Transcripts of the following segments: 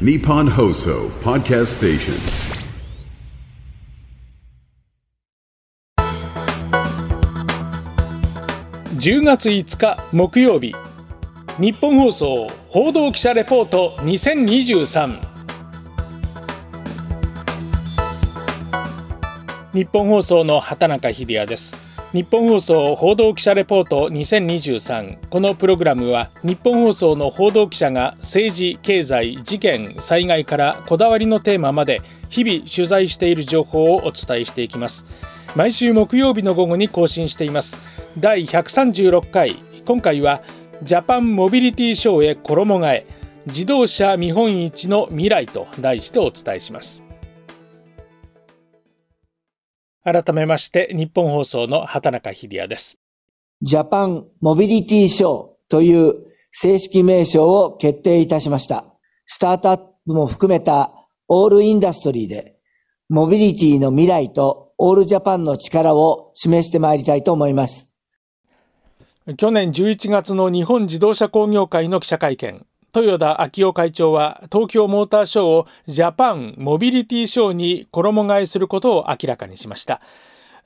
Nippon Hoso Podcast Station. 10月5日木曜日。日本放送報道記者レポート2023日本放送の畑中秀也です。日本放送報道記者レポート2023このプログラムは日本放送の報道記者が政治経済事件災害からこだわりのテーマまで日々取材している情報をお伝えしていきます。毎週木曜日の午後に更新しています。第136回。今回はジャパンモビリティショーへ衣替え。自動車見本市の未来と題してお伝えします。改めまして日本放送の畑中秀也です。ジャパンモビリティショーという正式名称を決定いたしました。スタートアップも含めたオールインダストリーでモビリティの未来とオールジャパンの力を示してまいりたいと思います。去年11月の日本自動車工業会の記者会見豊田昭夫会長は東京モーターショーをジャパンモビリティショーに衣替えすることを明らかにしました。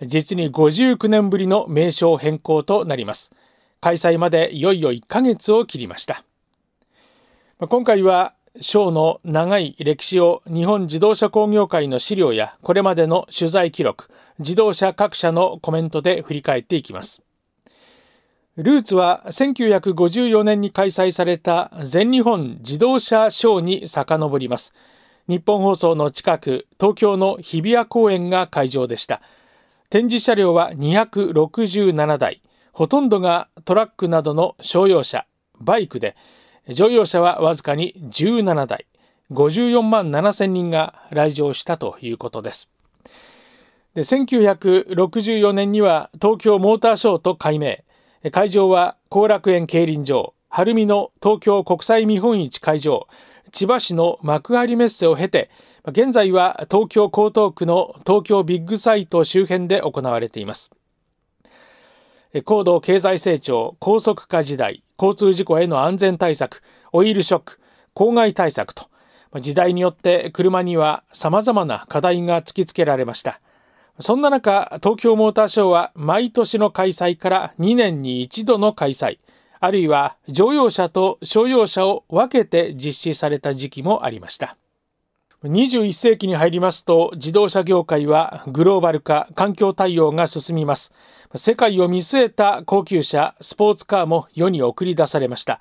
実に59年ぶりの名称変更となります。開催までいよいよ1ヶ月を切りました。今回はショーの長い歴史を日本自動車工業会の資料やこれまでの取材記録自動車各社のコメントで振り返っていきます。ルーツは1954年に開催された全日本自動車ショーに遡ります。日本放送の近く、東京の日比谷公園が会場でした。展示車両は267台、ほとんどがトラックなどの商用車、バイクで、乗用車はわずかに17台、54万7千人が来場したということです。で1964年には東京モーターショーと改名、会場は後楽園競輪場、晴海の東京国際見本市会場、千葉市の幕張メッセを経て、現在は東京江東区の東京ビッグサイト周辺で行われています。高度経済成長、高速化時代、交通事故への安全対策、オイルショック、公害対策と、時代によって車には様々な課題が突きつけられました。そんな中、東京モーターショーは毎年の開催から2年に一度の開催、あるいは乗用車と商用車を分けて実施された時期もありました。21世紀に入りますと自動車業界はグローバル化、環境対応が進みます。世界を見据えた高級車、スポーツカーも世に送り出されました。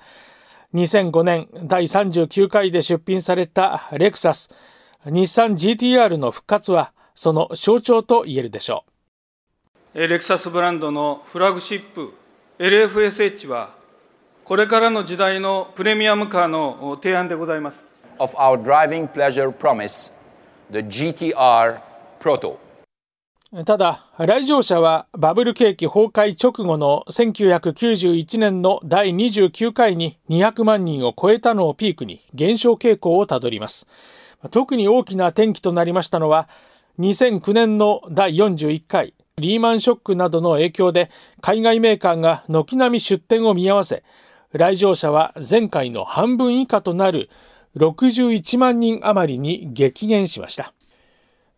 2005年第39回で出品されたレクサス、日産 GTR の復活はその象徴と言えるでしょう。レクサスブランドのフラグシップ LFSH はこれからの時代のプレミアムカーの提案でございます。Of our driving pleasure promise the GTR Proto. ただ来場者はバブル景気崩壊直後の1991年の第29回に200万人を超えたのをピークに減少傾向をたどります。特に大きな転機となりましたのは2009年の第41回リーマンショックなどの影響で海外メーカーが軒並み出店を見合わせ来場者は前回の半分以下となる61万人余りに激減しました。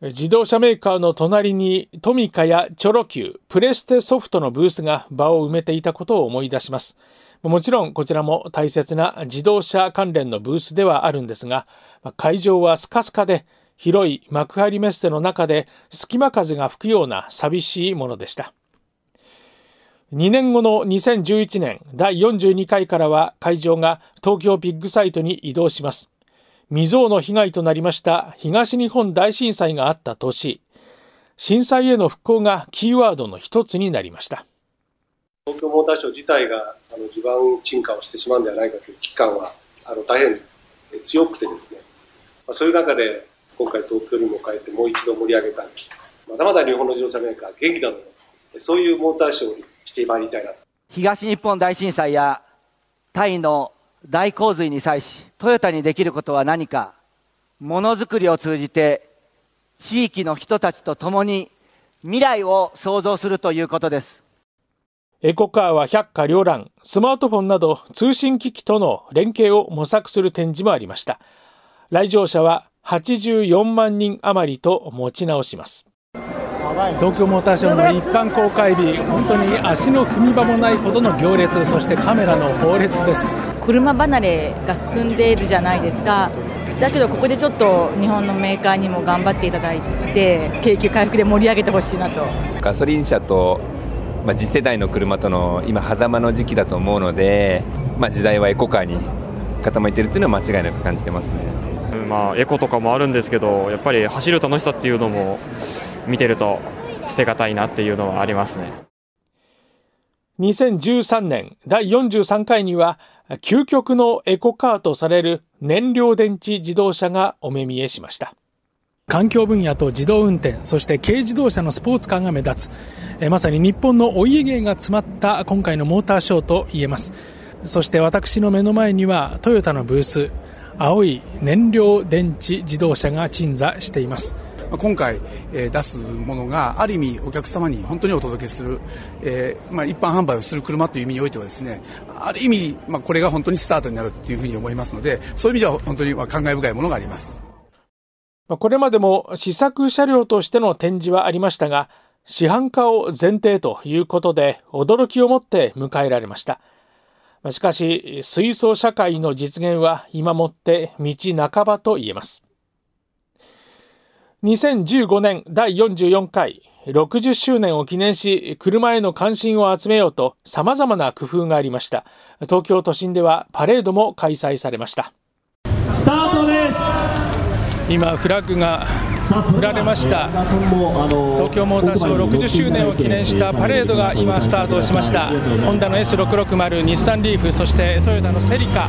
自動車メーカーの隣にトミカやチョロ Q、プレステソフトのブースが場を埋めていたことを思い出します。もちろんこちらも大切な自動車関連のブースではあるんですが会場はスカスカで広い幕張メッセの中で隙間風が吹くような寂しいものでした。2年後の2011年第42回からは会場が東京ビッグサイトに移動します。未曾有の被害となりました東日本大震災があった年、震災への復興がキーワードの一つになりました。東京モーターショー自体があの地盤沈下をしてしまうんではないかという危機感はあの大変強くてですね、まあ、そういう中で今回東京にも変えてもう一度盛り上げたいまだまだ日本の自動車メーカー元気だとそういうモーターショーにしてまいりたいな東日本大震災やタイの大洪水に際しトヨタにできることは何かものづくりを通じて地域の人たちと共に未来を創造するということです。エコカーは百花繚乱スマートフォンなど通信機器との連携を模索する展示もありました。来場者は84万人余りと持ち直します。東京モーターショーの一般公開日本当に足の踏み場もないほどの行列そしてカメラの放列です。車離れが進んでいるじゃないですか。だけどここでちょっと日本のメーカーにも頑張っていただいて景気回復で盛り上げてほしいなと。ガソリン車と、まあ、次世代の車との今狭間の時期だと思うので、まあ、時代はエコカーに傾いているっていうのは間違いなく感じてますね、まあ、エコとかもあるんですけどやっぱり走る楽しさっていうのも見てると捨てがたいなっていうのはありますね。2013年第43回には究極のエコカーとされる燃料電池自動車がお目見えしました。環境分野と自動運転そして軽自動車のスポーツ感が目立つ。えまさに日本のお家芸が詰まった今回のモーターショーと言えます。そして私の目の前にはトヨタのブース青い燃料電池自動車が鎮座しています。今回、えー、出すものがある意味お客様に本当にお届けする、えーまあ、一般販売をする車という意味においてはですねある意味、まあ、これが本当にスタートになるというふうに思いますのでそういう意味では本当に感慨深いものがあります。これまでも試作車両としての展示はありましたが市販化を前提ということで驚きを持って迎えられましたしかし水素社会の実現は今もって道半ばと言えます。2015年第44回60周年を記念し車への関心を集めようと様々な工夫がありました。東京都心ではパレードも開催されました。スタートです。今フラッグが振られました。東京モーターショー60周年を記念したパレードが今スタートしました。ホンダの S660 日産リーフそしてトヨタのセリカ。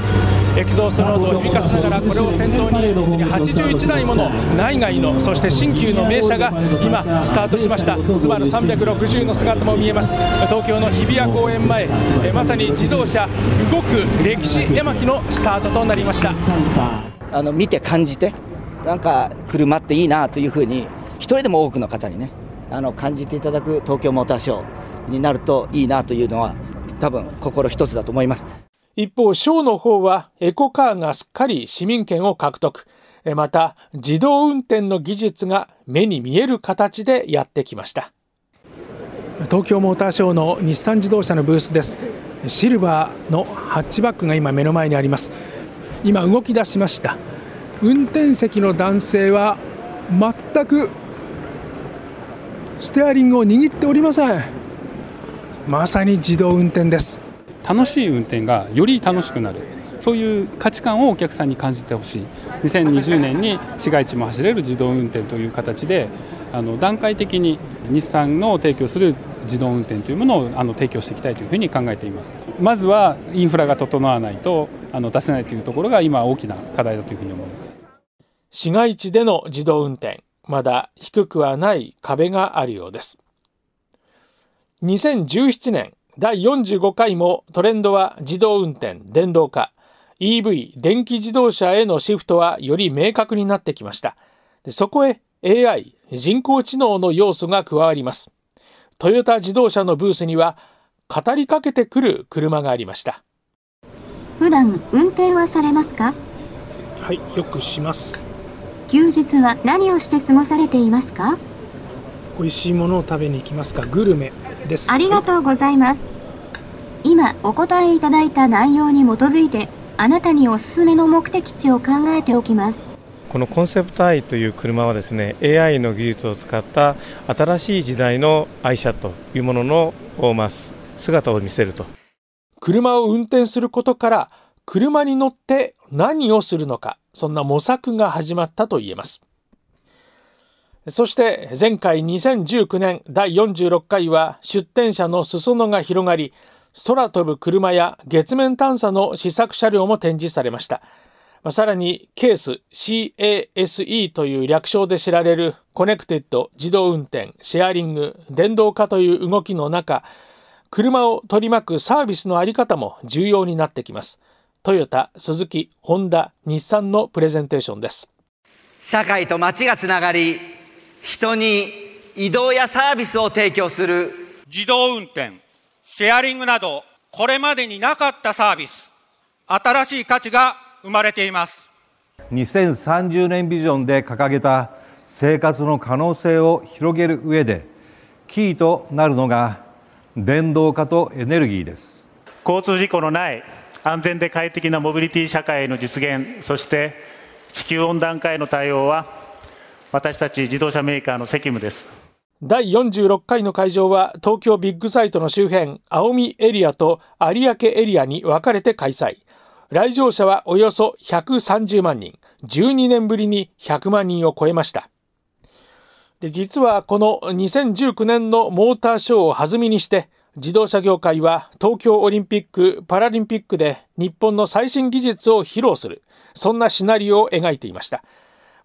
エキゾーストノードを響かせながらこれを先頭に実に81台もの内外のそして新旧の名車が今スタートしました。スバル360の姿も見えます。東京の日比谷公園前えまさに自動車動く歴史絵巻のスタートとなりました。あの見て感じて。なんか車っていいなというふうに一人でも多くの方にねあの感じていただく東京モーターショーになるといいなというのは多分心一つだと思います。一方ショーの方はエコカーがすっかり市民権を獲得。また自動運転の技術が目に見える形でやってきました。東京モーターショーの日産自動車のブースです。シルバーのハッチバックが今目の前にあります。今動き出しました運転席の男性は全くステアリングを握っておりません。まさに自動運転です。楽しい運転がより楽しくなる。そういう価値観をお客さんに感じてほしい。2020年に市街地も走れる自動運転という形であの段階的に日産の提供する自動運転というものをあの提供していきたいというふうに考えています。まずはインフラが整わないとあの出せないというところが今大きな課題だというふうに思います。市街地での自動運転まだ低くはない壁があるようです。2017年第45回もトレンドは自動運転電動化。EV 電気自動車へのシフトはより明確になってきました。そこへ AI 人工知能の要素が加わります。トヨタ自動車のブースには語りかけてくる車がありました。普段運転はされますか？はいよくします。休日は何をして過ごされていますか？美味しいものを食べに行きますか？グルメです。ありがとうございます。今お答えいただいた内容に基づいてあなたにおすすめの目的地を考えておきますこのコンセプトアイという車はですね AI の技術を使った新しい時代の愛車というものの、まあ、姿を見せると。車を運転することから車に乗って何をするのかそんな模索が始まったと言えます。そして前回2019年第46回は出展者の裾野が広がり空飛ぶ車や月面探査の試作車両も展示されました。さらにケース CASE という略称で知られるコネクテッド自動運転シェアリング電動化という動きの中車を取り巻くサービスのあり方も重要になってきます。トヨタ、スズキ、ホンダ、日産のプレゼンテーションです。社会と街がつながり人に移動やサービスを提供する。自動運転シェアリングなどこれまでになかったサービス。新しい価値が生まれています。2030年ビジョンで掲げた生活の可能性を広げる上でキーとなるのが電動化とエネルギーです。交通事故のない安全で快適なモビリティ社会の実現そして地球温暖化への対応は私たち自動車メーカーの責務です。第46回の会場は東京ビッグサイトの周辺青海エリアと有明エリアに分かれて開催来場者はおよそ130万人。12年ぶりに100万人を超えました。で実はこの2019年のモーターショーを弾みにして自動車業界は東京オリンピック・パラリンピックで日本の最新技術を披露するそんなシナリオを描いていました。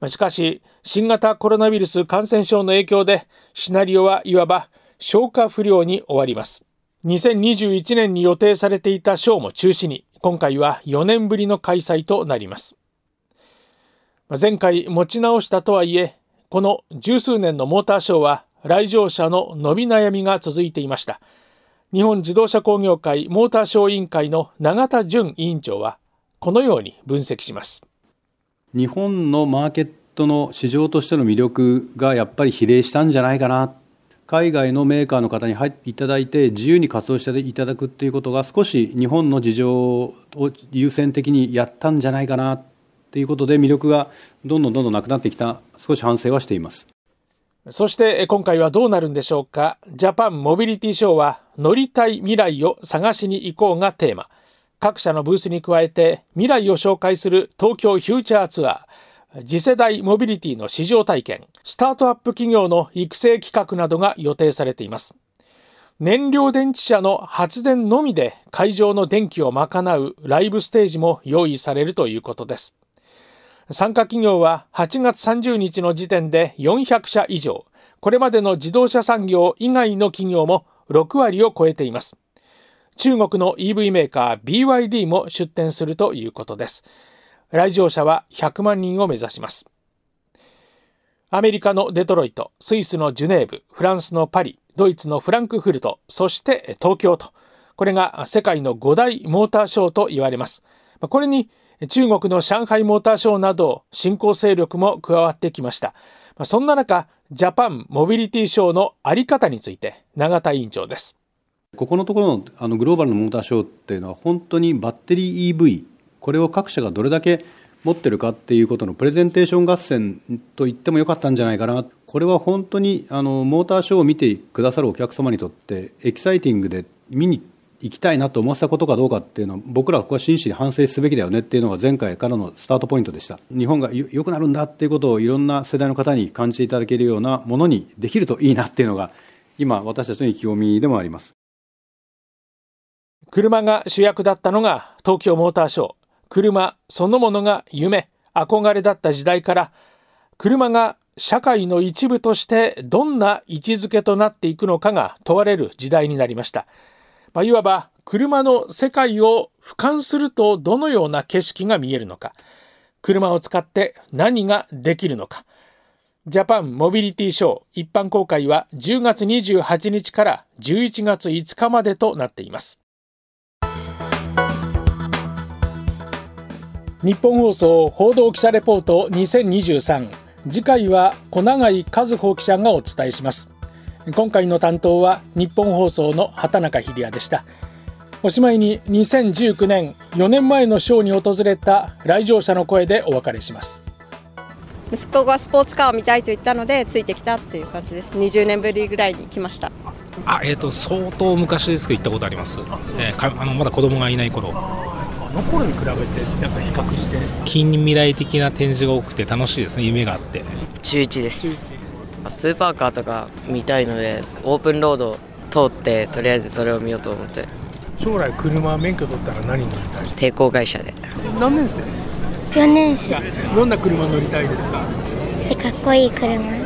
しかし新型コロナウイルス感染症の影響でシナリオはいわば消化不良に終わります。2021年に予定されていたショーも中止に。今回は4年ぶりの開催となります。前回持ち直したとはいえこの十数年のモーターショーは来場者の伸び悩みが続いていました。日本自動車工業会モーターショー委員会の永田純委員長はこのように分析します。日本のマーケットの市場としての魅力がやっぱり比例したんじゃないかな海外のメーカーの方に入っていただいて自由に活動していただくっていうことが少し日本の事情を優先的にやったんじゃないかなっていうことで魅力がどんどんどんどんなくなってきた。少し反省はしています。そして今回はどうなるんでしょうか？ジャパンモビリティショーは乗りたい未来を探しに行こうがテーマ。各社のブースに加えて未来を紹介する東京フューチャーツアー。次世代モビリティの市場体験スタートアップ企業の育成企画などが予定されています燃料電池車の発電のみで会場の電気を賄うライブステージも用意されるということです参加企業は8月30日の時点で400社以上、これまでの自動車産業以外の企業も6割を超えています。中国の EV メーカー BYD も出展するということです。来場者は100万人を目指します。アメリカのデトロイト、スイスのジュネーブ、フランスのパリ、ドイツのフランクフルト、そして東京と、これが世界の5大モーターショーと言われます。これに中国の上海モーターショーなど新興勢力も加わってきました。そんな中、ジャパンモビリティショーのあり方について永田委員長です。ここのところのあのグローバルのモーターショーっていうのは本当にバッテリー EV これを各社がどれだけ持ってるかっていうことのプレゼンテーション合戦と言ってもよかったんじゃないかな。これは本当にあのモーターショーを見てくださるお客様にとってエキサイティングで見に行きたいなと思わせたことかどうかっていうのは僕らはここは真摯に反省すべきだよねっていうのが前回からのスタートポイントでした。日本が良くなるんだっていうことをいろんな世代の方に感じていただけるようなものにできるといいなっていうのが今私たちの意気込みでもあります。車が主役だったのが東京モーターショー。車そのものが夢憧れだった時代から車が社会の一部としてどんな位置づけとなっていくのかが問われる時代になりました。まあ、いわば車の世界を俯瞰するとどのような景色が見えるのか、車を使って何ができるのか。ジャパンモビリティショー一般公開は10月28日から11月5日までとなっています。日本放送報道記者レポート2023次回は小永井和穂記者がお伝えします。今回の担当は日本放送の畑中秀也でした。おしまいに2019年4年前のショーに訪れた来場者の声でお別れします。息子がスポーツカーを見たいと言ったのでついてきたっていう感じです。20年ぶりぐらいに来ました。あえーと、相当昔ですけど行ったことあります、えー、あのまだ子供がいない頃。あの頃に比べてやっぱ比較して。近未来的な展示が多くて楽しいですね。夢があって。中1です。スーパーカーとか見たいのでオープンロード通ってとりあえずそれを見ようと思って。将来車免許取ったら何乗りたい？抵抗会社で。何年生？4年生。どんな車乗りたいですか？かっこいい車